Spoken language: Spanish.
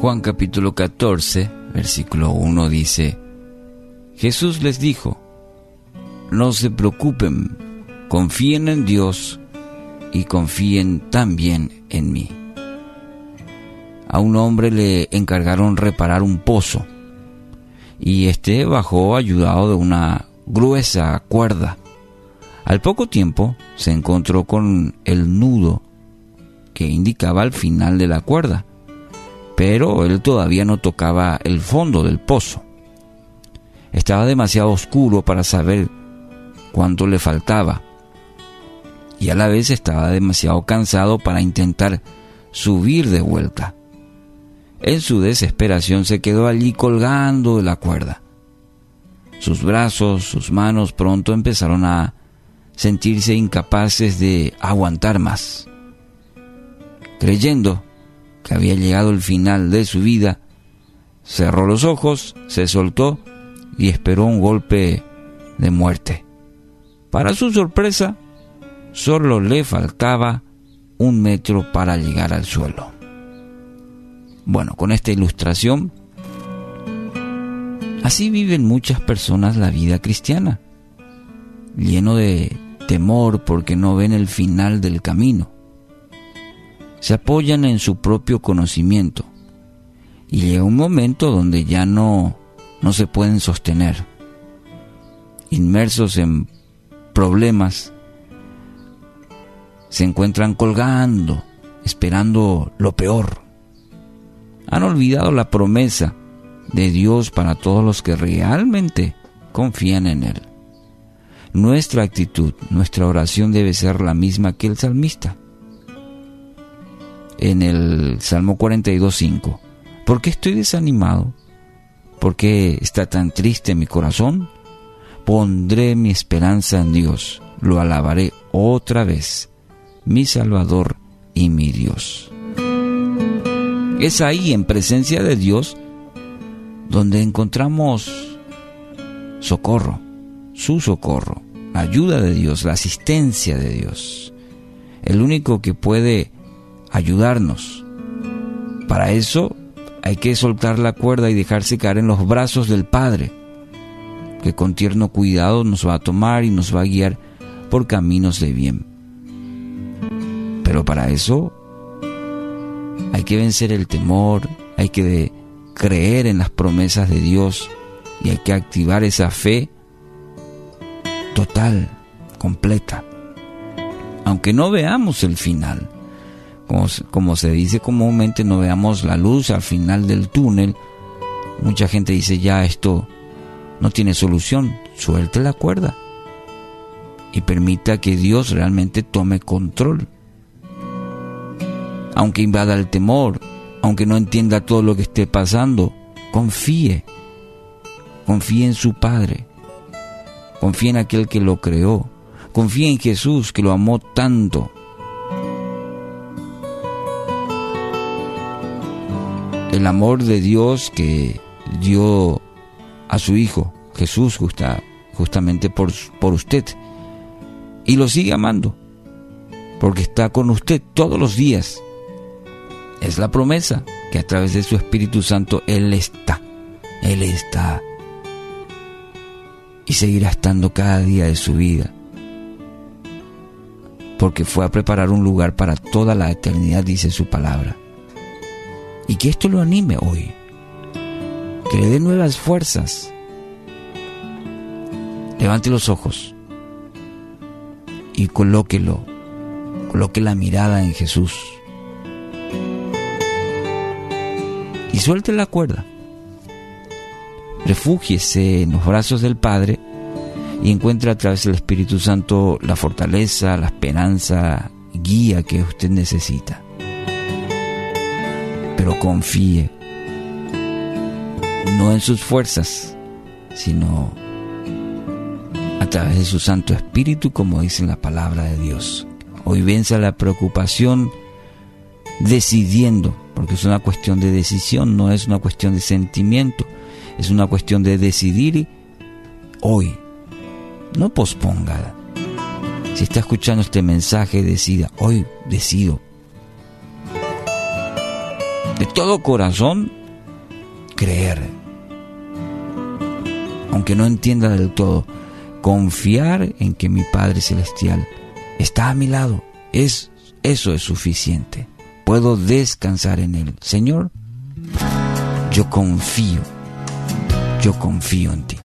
Juan capítulo 14, versículo 1 dice, Jesús les dijo, no se preocupen, confíen en Dios y confíen también en mí. A un hombre le encargaron reparar un pozo y este bajó ayudado de una gruesa cuerda. Al poco tiempo se encontró con el nudo que indicaba el final de la cuerda, pero él todavía no tocaba el fondo del pozo. Estaba demasiado oscuro para saber cuánto le faltaba y a la vez estaba demasiado cansado para intentar subir de vuelta. En su desesperación se quedó allí colgando de la cuerda. Sus brazos, sus manos pronto empezaron a sentirse incapaces de aguantar más. Creyendo que había llegado el final de su vida, cerró los ojos, se soltó y esperó un golpe de muerte. Para su sorpresa, solo le faltaba un metro para llegar al suelo. Bueno, con esta ilustración, así viven muchas personas la vida cristiana, lleno de temor porque no ven el final del camino. Se apoyan en su propio conocimiento y llega un momento donde ya no, no se pueden sostener. Inmersos en problemas, se encuentran colgando, esperando lo peor han olvidado la promesa de Dios para todos los que realmente confían en Él. Nuestra actitud, nuestra oración debe ser la misma que el salmista. En el Salmo 42.5, ¿por qué estoy desanimado? ¿Por qué está tan triste mi corazón? Pondré mi esperanza en Dios, lo alabaré otra vez, mi Salvador y mi Dios. Es ahí, en presencia de Dios, donde encontramos socorro, su socorro, ayuda de Dios, la asistencia de Dios. El único que puede ayudarnos. Para eso hay que soltar la cuerda y dejarse caer en los brazos del Padre, que con tierno cuidado nos va a tomar y nos va a guiar por caminos de bien. Pero para eso hay que vencer el temor, hay que creer en las promesas de Dios y hay que activar esa fe total, completa. Aunque no veamos el final, como, como, se dice comúnmente, no veamos la luz al final del túnel, mucha gente dice ya esto no tiene solución, suelte la cuerda y permita que Dios realmente tome control aunque invada el temor, aunque no entienda todo lo que esté pasando, confíe. Confíe en su Padre. Confíe en aquel que lo creó. Confíe en Jesús que lo amó tanto. El amor de Dios que dio a su Hijo, Jesús, justa, justamente por, por usted. Y lo sigue amando, porque está con usted todos los días es la promesa que a través de su Espíritu Santo Él está. Él está. Y seguirá estando cada día de su vida. Porque fue a preparar un lugar para toda la eternidad, dice su palabra. Y que esto lo anime hoy. Que le dé nuevas fuerzas. Levante los ojos y colóquelo, coloque la mirada en Jesús y suelte la cuerda. Refúgiese en los brazos del Padre y encuentre a través del Espíritu Santo la fortaleza, la esperanza, guía que usted necesita. Pero confíe, no en sus fuerzas, sino a través de su Santo Espíritu, como dice la palabra de Dios. Hoy venza la preocupación decidiendo porque es una cuestión de decisión, no es una cuestión de sentimiento, es una cuestión de decidir hoy. No posponga. Si está escuchando este mensaje, decida, hoy decido. Todo corazón, creer. Aunque no entienda del todo, confiar en que mi Padre Celestial está a mi lado. Es, eso es suficiente. Puedo descansar en Él. Señor, yo confío, yo confío en ti.